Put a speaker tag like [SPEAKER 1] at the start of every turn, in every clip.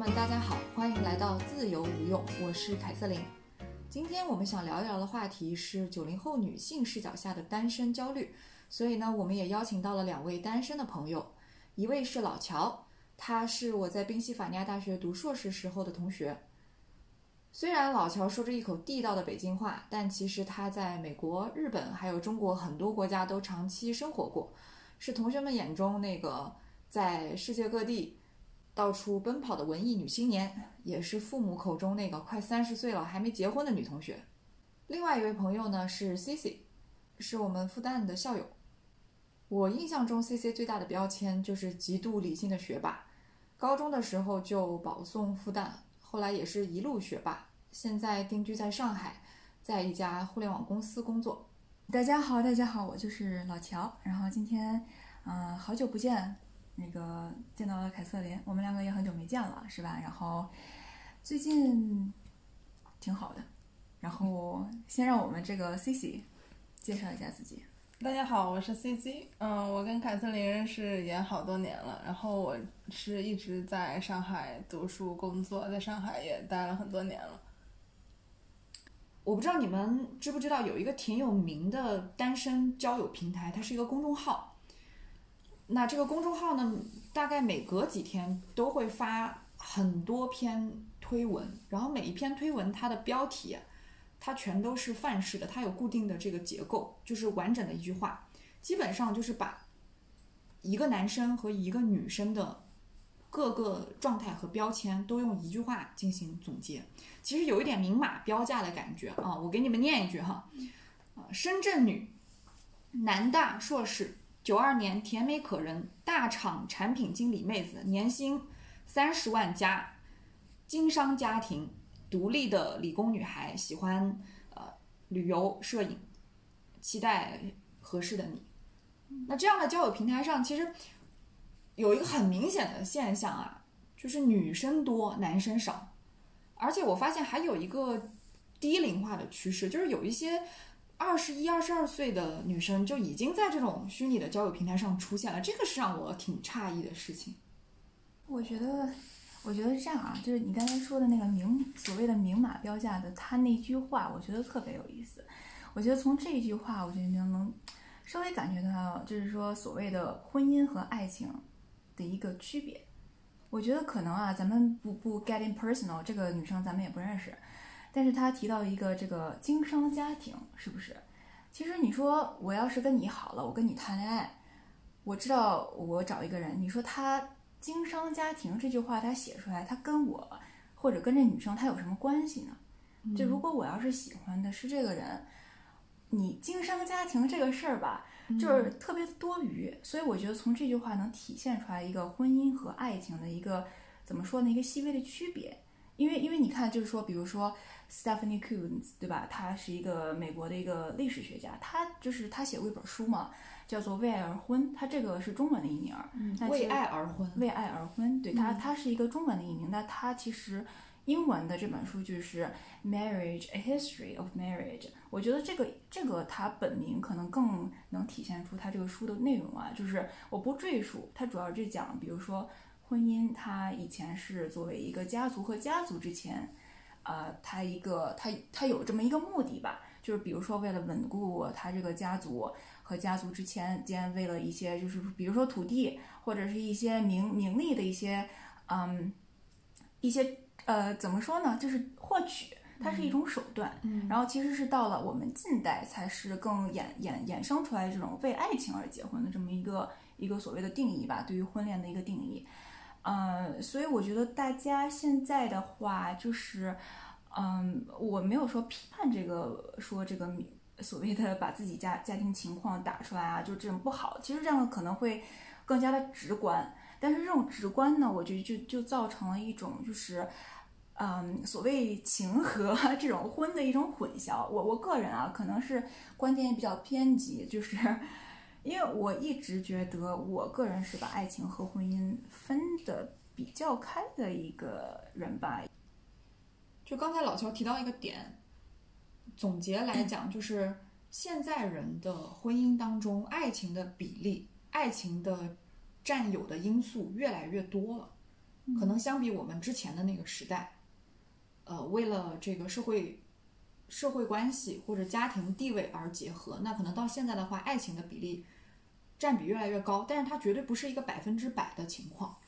[SPEAKER 1] 们，大家好，欢迎来到自由无用，我是凯瑟琳。今天我们想聊一聊的话题是九零后女性视角下的单身焦虑，所以呢，我们也邀请到了两位单身的朋友，一位是老乔，他是我在宾夕法尼亚大学读硕士时候的同学。虽然老乔说着一口地道的北京话，但其实他在美国、日本还有中国很多国家都长期生活过，是同学们眼中那个在世界各地到处奔跑的文艺女青年，也是父母口中那个快三十岁了还没结婚的女同学。另外一位朋友呢是 C C，是我们复旦的校友。我印象中 C C 最大的标签就是极度理性的学霸，高中的时候就保送复旦。后来也是一路学霸，现在定居在上海，在一家互联网公司工作。
[SPEAKER 2] 大家好，大家好，我就是老乔。然后今天，嗯，好久不见，那个见到了凯瑟琳，我们两个也很久没见了，是吧？然后最近挺好的。然后先让我们这个 C C 介绍一下自己。
[SPEAKER 3] 大家好，我是 C C，嗯，我跟凯瑟琳认识也好多年了，然后我是一直在上海读书工作，在上海也待了很多年了。
[SPEAKER 1] 我不知道你们知不知道有一个挺有名的单身交友平台，它是一个公众号。那这个公众号呢，大概每隔几天都会发很多篇推文，然后每一篇推文它的标题，它全都是范式的，它有固定的这个结构，就是完整的一句话，基本上就是把一个男生和一个女生的各个状态和标签都用一句话进行总结。其实有一点明码标价的感觉啊，我给你们念一句哈，啊，深圳女，南大硕士，九二年甜美可人，大厂产品经理妹子，年薪三十万加，经商家庭，独立的理工女孩，喜欢呃旅游摄影，期待合适的你。那这样的交友平台上，其实有一个很明显的现象啊，就是女生多，男生少。而且我发现还有一个低龄化的趋势，就是有一些二十一、二十二岁的女生就已经在这种虚拟的交友平台上出现了，这个是让我挺诧异的事情。
[SPEAKER 2] 我觉得，我觉得是这样啊，就是你刚才说的那个明所谓的明码标价的他那句话，我觉得特别有意思。我觉得从这句话，我觉得能稍微感觉到，就是说所谓的婚姻和爱情的一个区别。我觉得可能啊，咱们不不 getting personal，这个女生咱们也不认识，但是他提到一个这个经商家庭，是不是？其实你说我要是跟你好了，我跟你谈恋爱，我知道我找一个人，你说他经商家庭这句话他写出来，他跟我或者跟这女生他有什么关系呢？就如果我要是喜欢的是这个人，你经商家庭这个事儿吧。就是特别多余，所以我觉得从这句话能体现出来一个婚姻和爱情的一个怎么说呢？一个细微的区别。因为因为你看，就是说，比如说 Stephanie Coons，对吧？他是一个美国的一个历史学家，他就是他写过一本书嘛，叫做《为爱而婚》，他这个是中文的译名。
[SPEAKER 1] 嗯，为爱而婚。
[SPEAKER 2] 为爱而婚，对他，他是一个中文的译名。那他其实。英文的这本书就是《Marriage: A History of Marriage》，我觉得这个这个它本名可能更能体现出它这个书的内容啊。就是我不赘述，它主要是讲，比如说婚姻，它以前是作为一个家族和家族之前，呃，他一个他他有这么一个目的吧，就是比如说为了稳固他这个家族和家族之前间为了一些就是比如说土地或者是一些名名利的一些嗯一些。呃，怎么说呢？就是获取，它是一种手段。
[SPEAKER 1] 嗯，
[SPEAKER 2] 然后其实是到了我们近代，才是更衍衍衍生出来这种为爱情而结婚的这么一个一个所谓的定义吧，对于婚恋的一个定义。呃，所以我觉得大家现在的话，就是，嗯，我没有说批判这个，说这个所谓的把自己家家庭情况打出来啊，就这种不好。其实这样可能会更加的直观，但是这种直观呢，我觉得就就造成了一种就是。嗯，所谓情和这种婚的一种混淆，我我个人啊，可能是观点也比较偏激，就是因为我一直觉得，我个人是把爱情和婚姻分的比较开的一个人吧。
[SPEAKER 1] 就刚才老乔提到一个点，总结来讲，就是现在人的婚姻当中，爱情的比例、爱情的占有的因素越来越多了。可能相比我们之前的那个时代，呃，为了这个社会社会关系或者家庭地位而结合，那可能到现在的话，爱情的比例占比越来越高，但是它绝对不是一个百分之百的情况。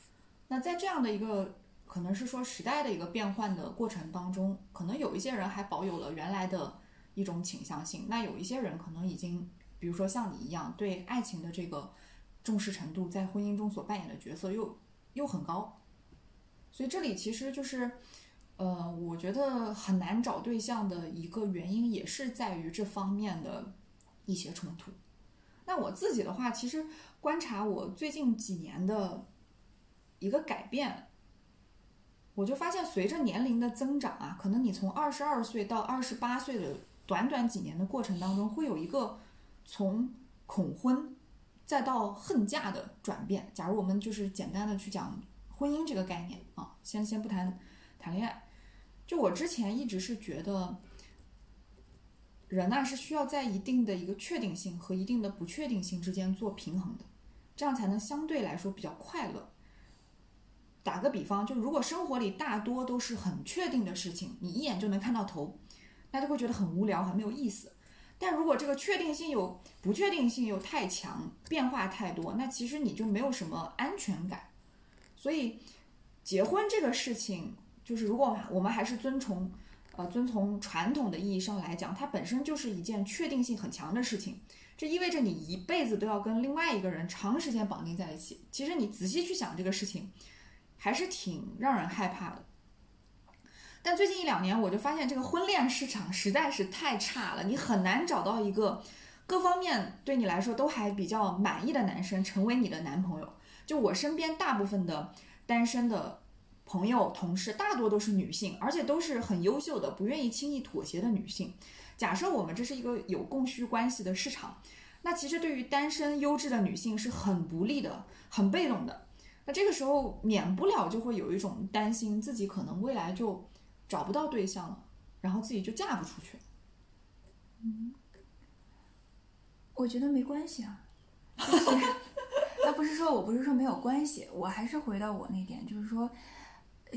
[SPEAKER 1] 那在这样的一个可能是说时代的一个变换的过程当中，可能有一些人还保有了原来的一种倾向性，那有一些人可能已经，比如说像你一样，对爱情的这个重视程度，在婚姻中所扮演的角色又又很高，所以这里其实就是，呃，我觉得很难找对象的一个原因，也是在于这方面的一些冲突。那我自己的话，其实观察我最近几年的一个改变，我就发现随着年龄的增长啊，可能你从二十二岁到二十八岁的短短几年的过程当中，会有一个从恐婚再到恨嫁的转变。假如我们就是简单的去讲婚姻这个概念啊，先先不谈谈恋爱，就我之前一直是觉得。人呐、是需要在一定的一个确定性和一定的不确定性之间做平衡的，这样才能相对来说比较快乐。打个比方，就如果生活里大多都是很确定的事情，你一眼就能看到头，那就会觉得很无聊，很没有意思。但如果这个确定性有不确定性又太强，变化太多，那其实你就没有什么安全感。所以，结婚这个事情，就是如果我们还是遵从呃遵从传统的意义上来讲，它本身就是一件确定性很强的事情。这意味着你一辈子都要跟另外一个人长时间绑定在一起。其实你仔细去想这个事情，还是挺让人害怕的。但最近一两年，我就发现这个婚恋市场实在是太差了，你很难找到一个各方面对你来说都还比较满意的男生成为你的男朋友。就我身边大部分的单身的朋友、同事，大多都是女性，而且都是很优秀的，不愿意轻易妥协的女性。假设我们这是一个有供需关系的市场，那其实对于单身优质的女性是很不利的、很被动的。那这个时候免不了就会有一种担心自己可能未来就找不到对象了，然后自己就嫁不出去。
[SPEAKER 2] 嗯我觉得没关系啊，那不是说我不是说没有关系，我还是回到我那点，就是说，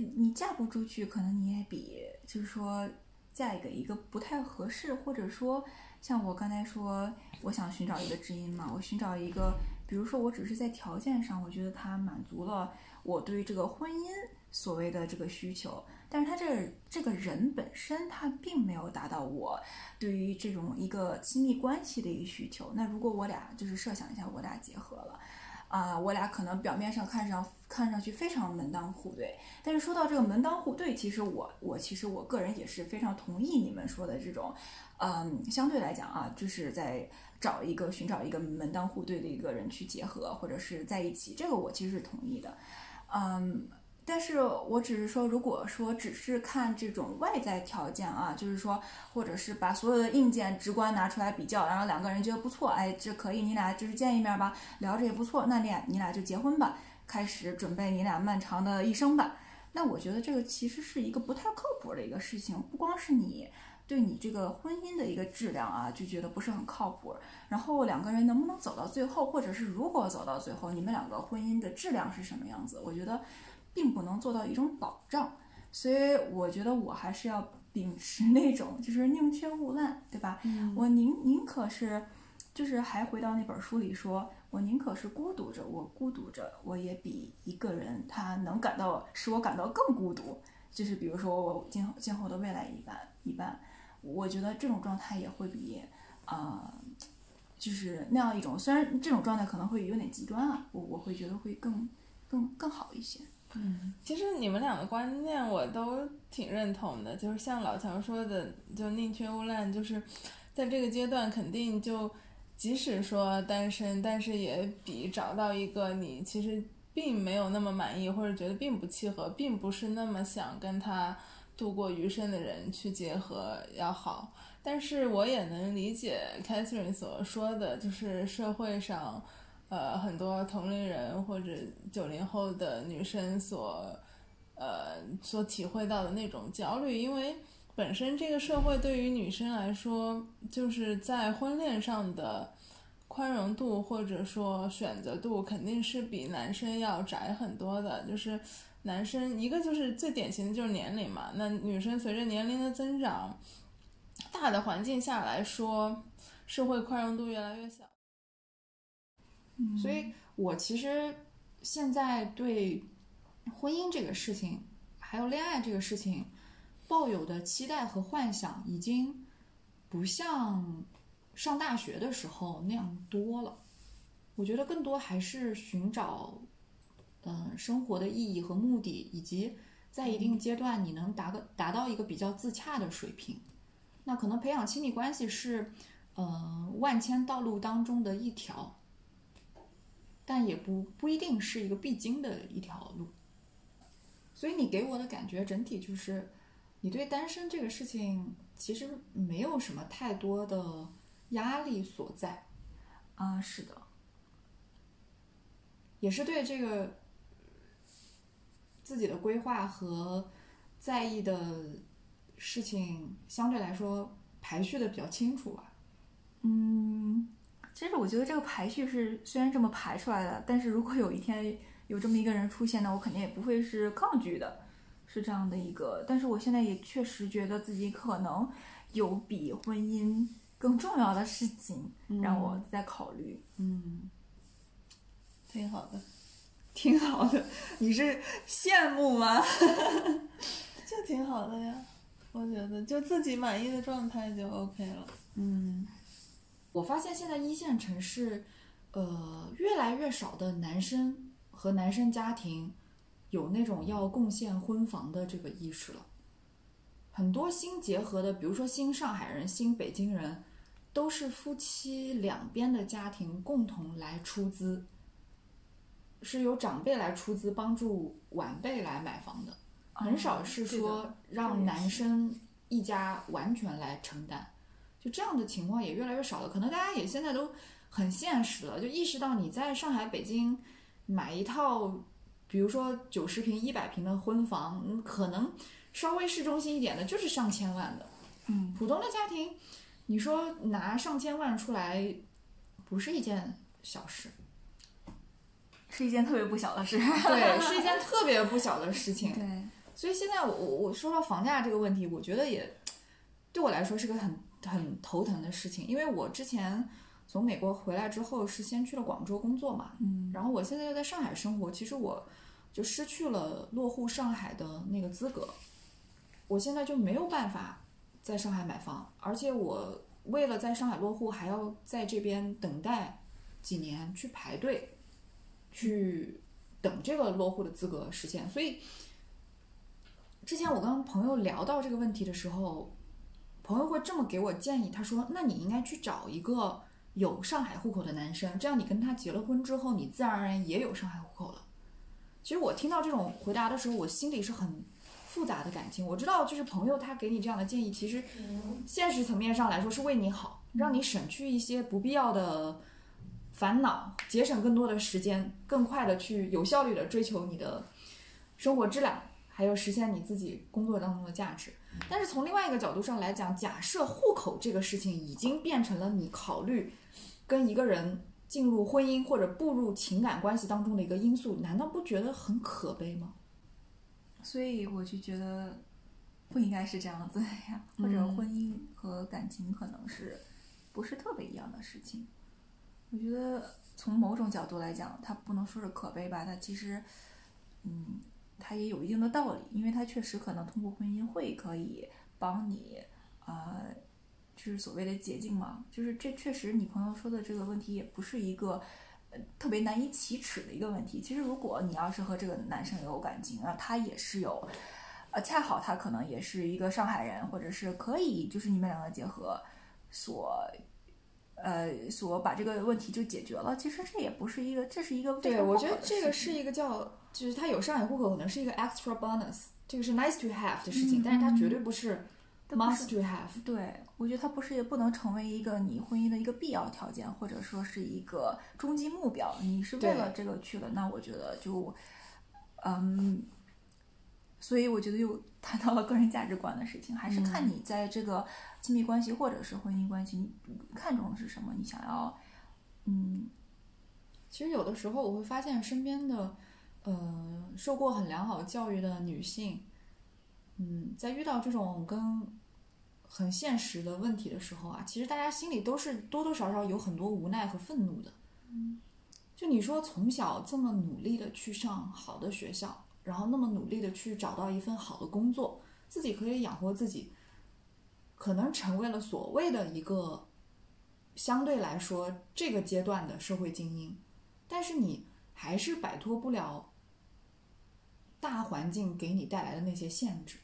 [SPEAKER 2] 你嫁不出去，可能你也比就是说嫁给一个不太合适，或者说像我刚才说，我想寻找一个知音嘛，我寻找一个，比如说我只是在条件上，我觉得他满足了我对于这个婚姻所谓的这个需求，但是他这这个人本身他并没有达到我对于这种一个亲密关系的一个需求。那如果我俩就是设想一下，我俩结合了，啊、我俩可能表面上看上看上去非常门当户对，但是说到这个门当户对，其实我我其实我个人也是非常同意你们说的这种，嗯，相对来讲啊，就是在找一个寻找一个门当户对的一个人去结合，或者是在一起，这个我其实是同意的，嗯。但是我只是说，如果说只是看这种外在条件啊，就是说，或者是把所有的硬件直观拿出来比较，然后两个人觉得不错，哎，这可以，你俩就是见一面吧，聊着也不错，那你俩你俩就结婚吧，开始准备你俩漫长的一生吧。那我觉得这个其实是一个不太靠谱的一个事情，不光是你对你这个婚姻的一个质量啊，就觉得不是很靠谱，然后两个人能不能走到最后，或者是如果走到最后，你们两个婚姻的质量是什么样子，我觉得并不能做到一种保障。所以我觉得我还是要秉持那种就是宁缺毋滥，对吧？我宁宁可是，就是还回到那本书里说，我宁可是孤独着，我孤独着，我也比一个人他能感到使我感到更孤独。就是比如说我今后今后的未来一般一般，我觉得这种状态也会比啊、呃就是那样一种，虽然这种状态可能会有点极端啊，我我会觉得会更更更好一些。
[SPEAKER 3] 其实你们俩的观念我都挺认同的，就是像老乔说的，就宁缺毋滥，就是在这个阶段肯定就即使说单身，但是也比找到一个你其实并没有那么满意，或者觉得并不契合，并不是那么想跟他度过余生的人去结合要好。但是我也能理解 Catherine 所说的，就是社会上。呃，很多同龄人或者九零后的女生所，呃，所体会到的那种焦虑，因为本身这个社会对于女生来说，就是在婚恋上的宽容度或者说选择度肯定是比男生要窄很多的，就是男生一个就是最典型的就是年龄嘛，那女生随着年龄的增长，大的环境下来说，社会宽容度越来越小。
[SPEAKER 2] 嗯
[SPEAKER 1] 所以我其实现在对婚姻这个事情，还有恋爱这个事情，抱有的期待和幻想，已经不像上大学的时候那样多了。我觉得更多还是寻找，嗯、生活的意义和目的，以及在一定阶段你能达个达到一个比较自洽的水平。那可能培养亲密关系是，呃，万千道路当中的一条。但也不不一定是一个必经的一条路。所以你给我的感觉整体就是，你对单身这个事情其实没有什么太多的压力所在，
[SPEAKER 2] 啊，是的，
[SPEAKER 1] 也是对这个自己的规划和在意的事情相对来说排序的比较清楚吧。
[SPEAKER 2] 嗯，其实我觉得这个排序是虽然这么排出来的，但是如果有一天有这么一个人出现呢，我肯定也不会是抗拒的，是这样的一个。但是我现在也确实觉得自己可能有比婚姻更重要的事情让我在考虑。
[SPEAKER 1] 嗯，
[SPEAKER 3] 挺好的，
[SPEAKER 1] 挺好的。你是羡慕吗？
[SPEAKER 3] 就挺好的呀。我觉得就自己满意的状态就 OK 了。
[SPEAKER 1] 嗯，我发现现在一线城市，呃，越来越少的男生和男生家庭有那种要贡献婚房的这个意识了。很多新结合的，比如说新上海人、新北京人，都是夫妻两边的家庭共同来出资，是由长辈来出资帮助晚辈来买房的，很少是说让男生一家完全来承担。就这样的情况也越来越少了，可能大家也现在都很现实了，就意识到你在上海、北京买一套，比如说九十平、一百平的婚房，嗯可能稍微市中心一点的，就是上千万的。
[SPEAKER 2] 嗯，
[SPEAKER 1] 普通的家庭，你说拿上千万出来，不是一件小事，
[SPEAKER 2] 是一件特别不小的事。
[SPEAKER 1] 对，是一件特别不小的事情。
[SPEAKER 2] 对，
[SPEAKER 1] 所以现在我我我说到房价这个问题，我觉得也对我来说是个很很头疼的事情，因为我之前从美国回来之后是先去了广州工作嘛，
[SPEAKER 2] 嗯
[SPEAKER 1] 然后我现在又在上海生活，其实我就失去了落户上海的那个资格，我现在就没有办法在上海买房，而且我为了在上海落户，还要在这边等待几年去排队，去等这个落户的资格实现，所以。之前我跟朋友聊到这个问题的时候，朋友会这么给我建议，他说：“那你应该去找一个有上海户口的男生，这样你跟他结了婚之后，你自然而然也有上海户口了。”其实我听到这种回答的时候，我心里是很复杂的感情。我知道，就是朋友他给你这样的建议，其实现实层面上来说是为你好，让你省去一些不必要的烦恼，节省更多的时间，更快的去有效率的追求你的生活质量。还有实现你自己工作当中的价值。但是从另外一个角度上来讲，假设户口这个事情已经变成了你考虑跟一个人进入婚姻或者步入情感关系当中的一个因素，难道不觉得很可悲吗？
[SPEAKER 2] 所以我就觉得不应该是这样子的呀，或者
[SPEAKER 1] 嗯
[SPEAKER 2] 婚姻和感情可能是不是特别一样的事情。我觉得从某种角度来讲，它不能说是可悲吧，它其实，嗯，它也有一定的道理，因为它确实可能通过婚姻会可以帮你，呃，就是所谓的捷径嘛，就是这确实你朋友说的这个问题也不是一个。呃特别难以启齿的一个问题。其实，如果你要是和这个男生有感情啊，他也是有，呃，恰好他可能也是一个上海人，或者是可以就是你们两个结合所，呃，所把这个问题就解决了。其实这也不是一个，这是一个非
[SPEAKER 1] 对，我觉得这个是一个叫，就是他有上海户口可能是一个 extra bonus，这个是 nice to have 的事情，
[SPEAKER 2] 嗯
[SPEAKER 1] 但是它绝对不是 must
[SPEAKER 2] 是
[SPEAKER 1] to have。
[SPEAKER 2] 对，我觉得它不是也不能成为一个你婚姻的一个必要条件，或者说是一个终极目标。你是为了这个去了，那我觉得就，嗯，所以我觉得又谈到了个人价值观的事情，还是看
[SPEAKER 1] 嗯。
[SPEAKER 2] 你在这个亲密关系或者是婚姻关系，你看重的是什么，你想要，嗯。
[SPEAKER 1] 其实有的时候我会发现身边的，呃，受过很良好教育的女性，嗯，在遇到这种跟很现实的问题的时候啊，其实大家心里都是多多少少有很多无奈和愤怒的。就你说从小这么努力的去上好的学校，然后那么努力的去找到一份好的工作，自己可以养活自己，可能成为了所谓的一个相对来说这个阶段的社会精英，但是你还是摆脱不了大环境给你带来的那些限制。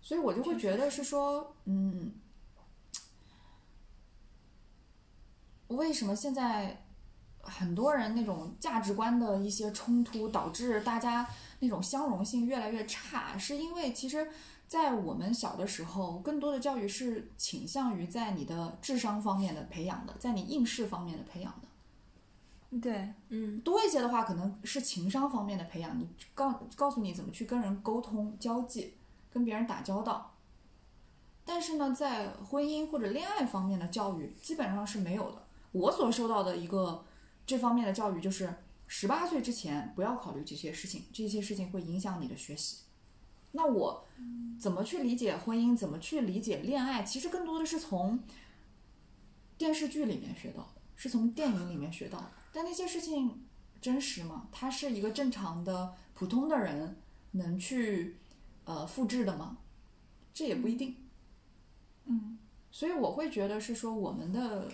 [SPEAKER 1] 所以我就会觉得是说，嗯，为什么现在很多人那种价值观的一些冲突，导致大家那种相容性越来越差？是因为其实，在我们小的时候，更多的教育是倾向于在你的智商方面的培养的，在你应试方面的培养的。
[SPEAKER 2] 对，
[SPEAKER 3] 嗯
[SPEAKER 1] 多一些的话，可能是情商方面的培养，你告告诉你怎么去跟人沟通、交际，跟别人打交道。但是呢，在婚姻或者恋爱方面的教育基本上是没有的。我所受到的一个这方面的教育就是，十八岁之前不要考虑这些事情，这些事情会影响你的学习。那我怎么去理解婚姻？怎么去理解恋爱？其实更多的是从电视剧里面学到的，是从电影里面学到的。但那些事情真实吗？它是一个正常的普通的人能去呃复制的吗？这也不一定。
[SPEAKER 2] 嗯，
[SPEAKER 1] 所以我会觉得是说我们的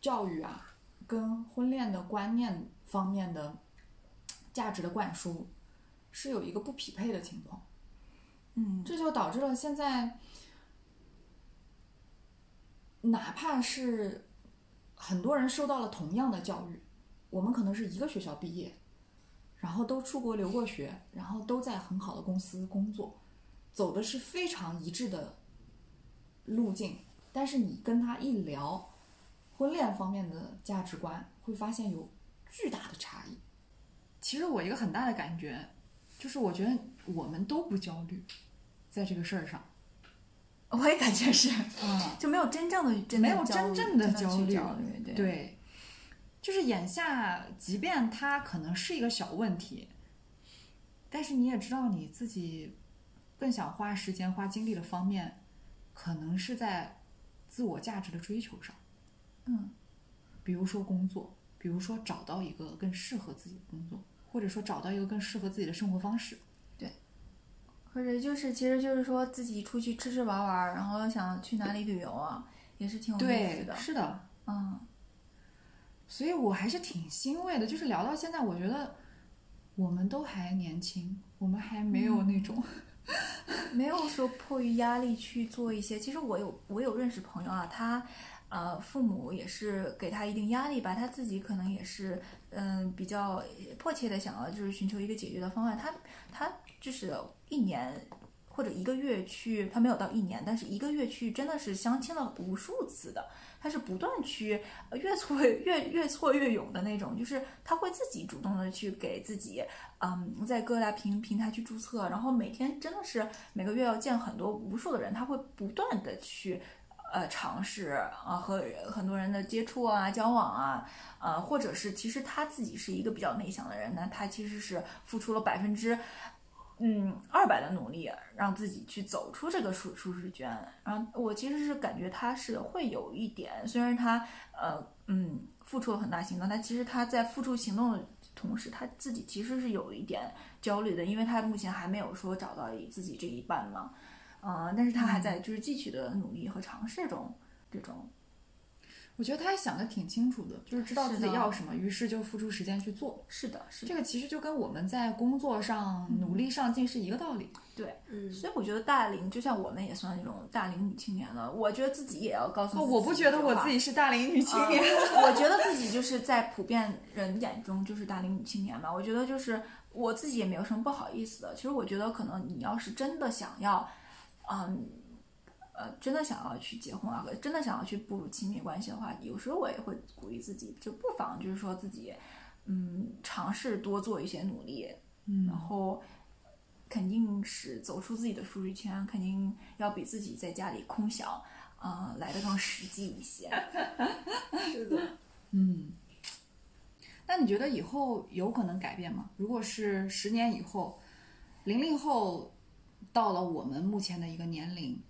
[SPEAKER 1] 教育啊，跟婚恋的观念方面的价值的灌输是有一个不匹配的情况。
[SPEAKER 2] 嗯，
[SPEAKER 1] 这就导致了现在，哪怕是很多人受到了同样的教育，我们可能是一个学校毕业，然后都出国留过学，然后都在很好的公司工作，走的是非常一致的路径，但是你跟他一聊婚恋方面的价值观，会发现有巨大的差异。其实我一个很大的感觉，就是我觉得我们都不焦虑，在这个事儿上，
[SPEAKER 2] 我也感觉是，
[SPEAKER 1] 嗯，
[SPEAKER 2] 就没有真正的
[SPEAKER 1] 没有真正的焦虑
[SPEAKER 2] 焦虑，对。
[SPEAKER 1] 对，就是眼下，即便它可能是一个小问题，但是你也知道你自己更想花时间、花精力的方面，可能是在自我价值的追求上，
[SPEAKER 2] 嗯，
[SPEAKER 1] 比如说工作，比如说找到一个更适合自己的工作，或者说找到一个更适合自己的生活方式。
[SPEAKER 2] 对或者就是其实就是说自己出去吃吃玩玩，然后想去哪里旅游啊，也是挺有意思，的。
[SPEAKER 1] 是的，
[SPEAKER 2] 嗯，
[SPEAKER 1] 所以我还是挺欣慰的。就是聊到现在，我觉得我们都还年轻，我们还没有那种。
[SPEAKER 2] 没有说迫于压力去做一些。其实我有我有认识朋友啊，他呃父母也是给他一定压力吧，他自己可能也是嗯、比较迫切的想要就是寻求一个解决的方案。他他就是一年或者一个月去，他没有到一年，但是一个月去真的是相亲了无数次的。他是不断去越挫越越挫越勇的那种，就是他会自己主动的去给自己，嗯，在各大平平台去注册，然后每天真的是每个月要见很多无数的人，他会不断的去呃尝试啊和很多人的接触啊交往啊，呃或者是其实他自己是一个比较内向的人，那他其实是付出了百分之。嗯，二百的努力让自己去走出这个舒舒适圈，然后我其实是感觉他是会有一点，虽然他呃嗯付出了很大行动，但其实他在付出行动的同时，他自己其实是有一点焦虑的，因为他目前还没有说找到自己这一半嘛，嗯、但是他还在就是继续的努力和尝试中，这种
[SPEAKER 1] 我觉得他还想的挺清楚的，就是知道自己要什么，于是就付出时间去做。
[SPEAKER 2] 是的，是的，
[SPEAKER 1] 这个其实就跟我们在工作上努力上进是一个道理。
[SPEAKER 2] 对，
[SPEAKER 3] 嗯，
[SPEAKER 2] 所以我觉得大龄就像我们也算那种大龄女青年了，我觉得自己也要告诉自己、
[SPEAKER 1] 哦，我不觉得我自己是大龄女青年。
[SPEAKER 2] 啊 我觉得自己就是在普遍人眼中就是大龄女青年吧。我觉得就是我自己也没有什么不好意思的。其实我觉得可能你要是真的想要，嗯，呃，真的想要去结婚啊，真的想要去步入亲密关系的话，有时候我也会鼓励自己，就不妨就是说自己，嗯，尝试多做一些努力，
[SPEAKER 1] 嗯
[SPEAKER 2] 然后。肯定是走出自己的舒适圈，肯定要比自己在家里空想，啊、来的更实际一些。
[SPEAKER 3] 是的，
[SPEAKER 1] 嗯，那你觉得以后有可能改变吗？如果是十年以后，零零后到了我们目前的一个年龄，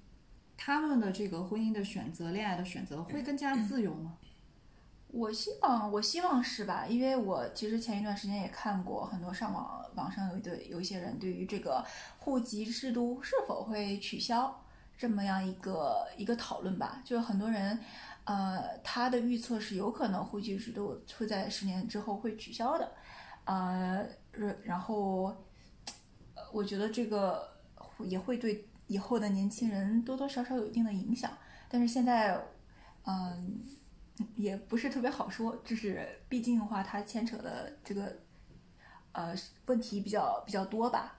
[SPEAKER 1] 他们的这个婚姻的选择、恋爱的选择会更加自由吗？
[SPEAKER 2] 我希望，我希望是吧？因为我其实前一段时间也看过很多上网，网上有一对有一些人对于这个户籍制度是否会取消这么样一个一个讨论吧。就是很多人，呃，他的预测是有可能户籍制度会在十年之后会取消的，呃，然后，我觉得这个也会对以后的年轻人多多少少有一定的影响。但是现在，嗯、也不是特别好说，就是毕竟的话，它牵扯的这个呃问题比较比较多吧。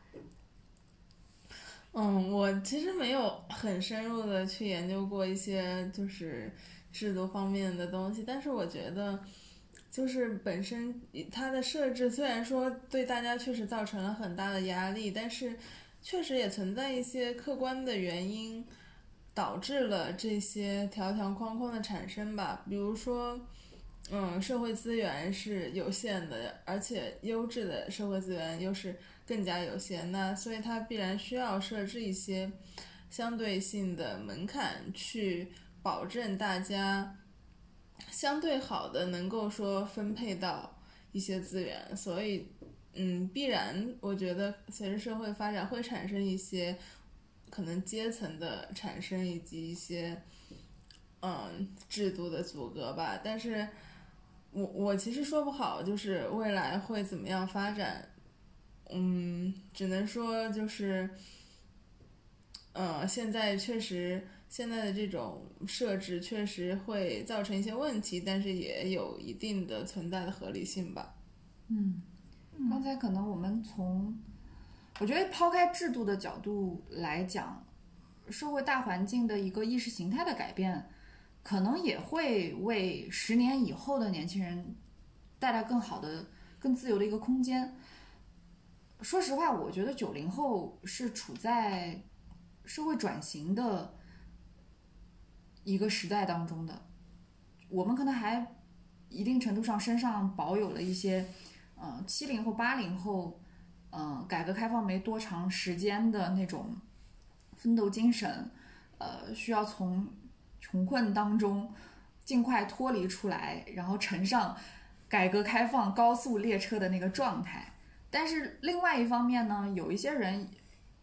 [SPEAKER 3] 嗯，我其实没有很深入的去研究过一些就是制度方面的东西，但是我觉得，就是本身它的设置虽然说对大家确实造成了很大的压力，但是确实也存在一些客观的原因，导致了这些条条框框的产生吧。比如说，嗯，社会资源是有限的，而且优质的社会资源又是更加有限，那所以它必然需要设置一些相对性的门槛，去保证大家相对好的能够说分配到一些资源，所以嗯，必然我觉得随着社会发展会产生一些可能阶层的产生以及一些嗯制度的阻隔吧，但是。我我其实说不好，就是未来会怎么样发展，嗯，只能说就是，呃，现在确实现在的这种设置确实会造成一些问题，但是也有一定的存在的合理性吧。
[SPEAKER 1] 嗯，刚才可能我们从，我觉得抛开制度的角度来讲，社会大环境的一个意识形态的改变，可能也会为十年以后的年轻人带来更好的、更自由的一个空间。说实话，我觉得九零后是处在社会转型的一个时代当中的，我们可能还一定程度上身上保有了一些。嗯，七零后、八零后，嗯，改革开放没多长时间的那种奋斗精神，呃，需要从穷困当中尽快脱离出来，然后乘上改革开放高速列车的那个状态。但是另外一方面呢，有一些人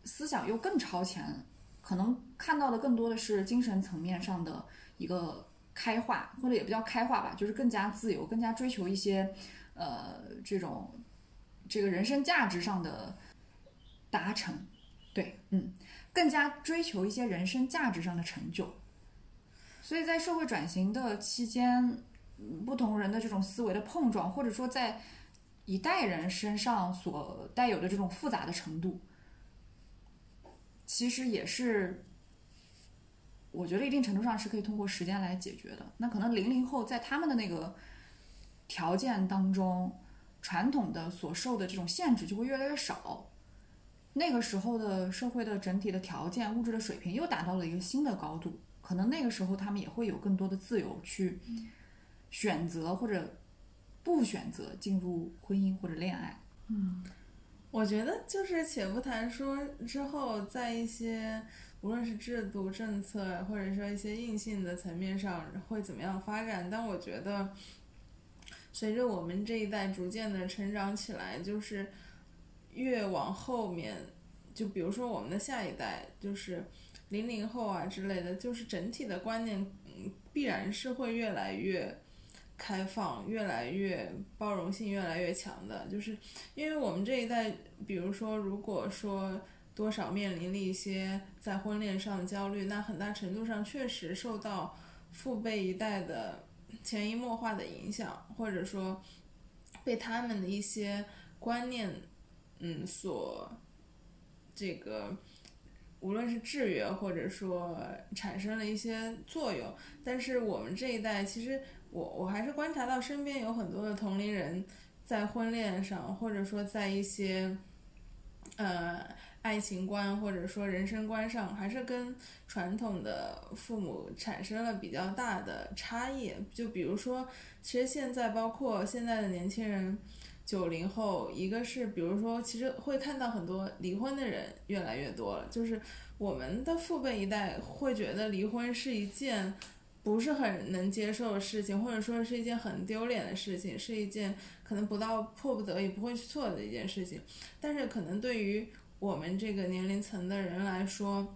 [SPEAKER 1] 思想又更超前，可能看到的更多的是精神层面上的一个开化，或者也不叫开化吧，就是更加自由，更加追求一些。呃，这种这个人生价值上的达成，对，嗯，更加追求一些人生价值上的成就。所以在社会转型的期间，不同人的这种思维的碰撞，或者说在一代人身上所带有的这种复杂的程度，其实也是我觉得一定程度上是可以通过时间来解决的。那可能零零后在他们的那个。条件当中，传统的所受的这种限制就会越来越少。那个时候的社会的整体的条件、物质的水平又达到了一个新的高度，可能那个时候他们也会有更多的自由去选择或者不选择进入婚姻或者恋爱。
[SPEAKER 2] 嗯，
[SPEAKER 3] 我觉得就是且不谈说之后在一些无论是制度政策或者说一些硬性的层面上会怎么样发展，但我觉得。随着我们这一代逐渐的成长起来，就是越往后面，就比如说我们的下一代，就是零零后啊之类的，就是整体的观念，嗯，必然是会越来越开放，越来越包容性越来越强的。就是因为我们这一代，比如说如果说多少面临了一些在婚恋上的焦虑，那很大程度上确实受到父辈一代的。潜移默化的影响，或者说被他们的一些观念，嗯，所这个无论是制约，或者说产生了一些作用。但是我们这一代，其实我我还是观察到身边有很多的同龄人在婚恋上，或者说在一些呃爱情观或者说人生观上，还是跟传统的父母产生了比较大的差异。就比如说，其实现在包括现在的年轻人，九零后，一个是比如说，其实会看到很多离婚的人越来越多了。就是我们的父辈一代会觉得离婚是一件不是很能接受的事情，或者说是一件很丢脸的事情，是一件可能不到迫不得已不会去做的一件事情。但是可能对于我们这个年龄层的人来说，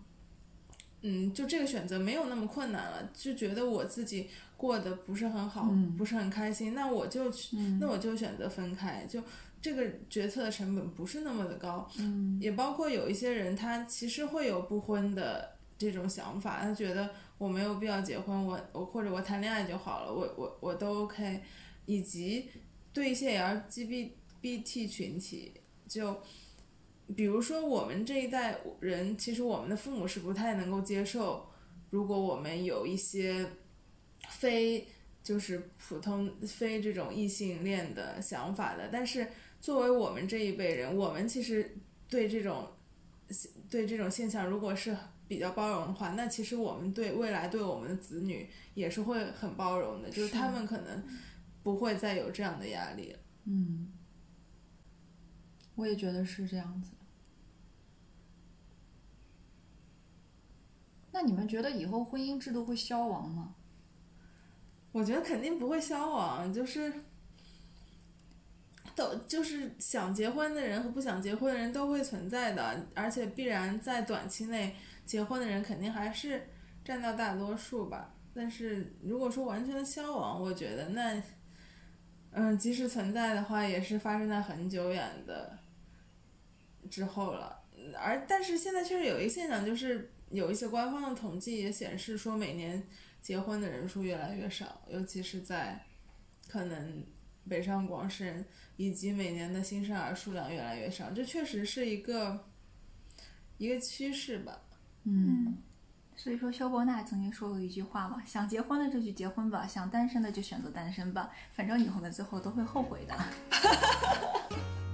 [SPEAKER 3] 嗯，就这个选择没有那么困难了，就觉得我自己过得不是很好，
[SPEAKER 1] 嗯
[SPEAKER 3] 不是很开心，那我就去，
[SPEAKER 1] 嗯
[SPEAKER 3] 那我就选择分开，就这个决策的成本不是那么的高，
[SPEAKER 1] 嗯
[SPEAKER 3] 也包括有一些人他其实会有不婚的这种想法，他觉得我没有必要结婚，我我或者我谈恋爱就好了，我我我都 OK，以及对一些 LGBT 群体，就比如说我们这一代人，其实我们的父母是不太能够接受，如果我们有一些非就是普通非这种异性恋的想法的，但是作为我们这一辈人，我们其实对这种对这种现象，如果是比较包容的话，那其实我们对未来对我们的子女也是会很包容的，就是
[SPEAKER 1] 是
[SPEAKER 3] 他们可能不会再有这样的压力了。
[SPEAKER 1] 嗯，我也觉得是这样子。那你们觉得以后婚姻制度会消亡吗？
[SPEAKER 3] 我觉得肯定不会消亡，就是都就是想结婚的人和不想结婚的人都会存在的，而且必然在短期内结婚的人肯定还是占到大多数吧。但是如果说完全的消亡，我觉得那，嗯，即使存在的话，也是发生在很久远的之后了。而但是现在确实有一个现象，就是有一些官方的统计也显示说，每年结婚的人数越来越少，尤其是在可能北上广深，以及每年的新生儿数量越来越少，这确实是一个一个趋势吧。
[SPEAKER 1] 嗯，
[SPEAKER 2] 所以说，萧伯纳曾经说过一句话嘛：“想结婚的就去结婚吧，想单身的就选择单身吧，反正以后的，最后都会后悔的。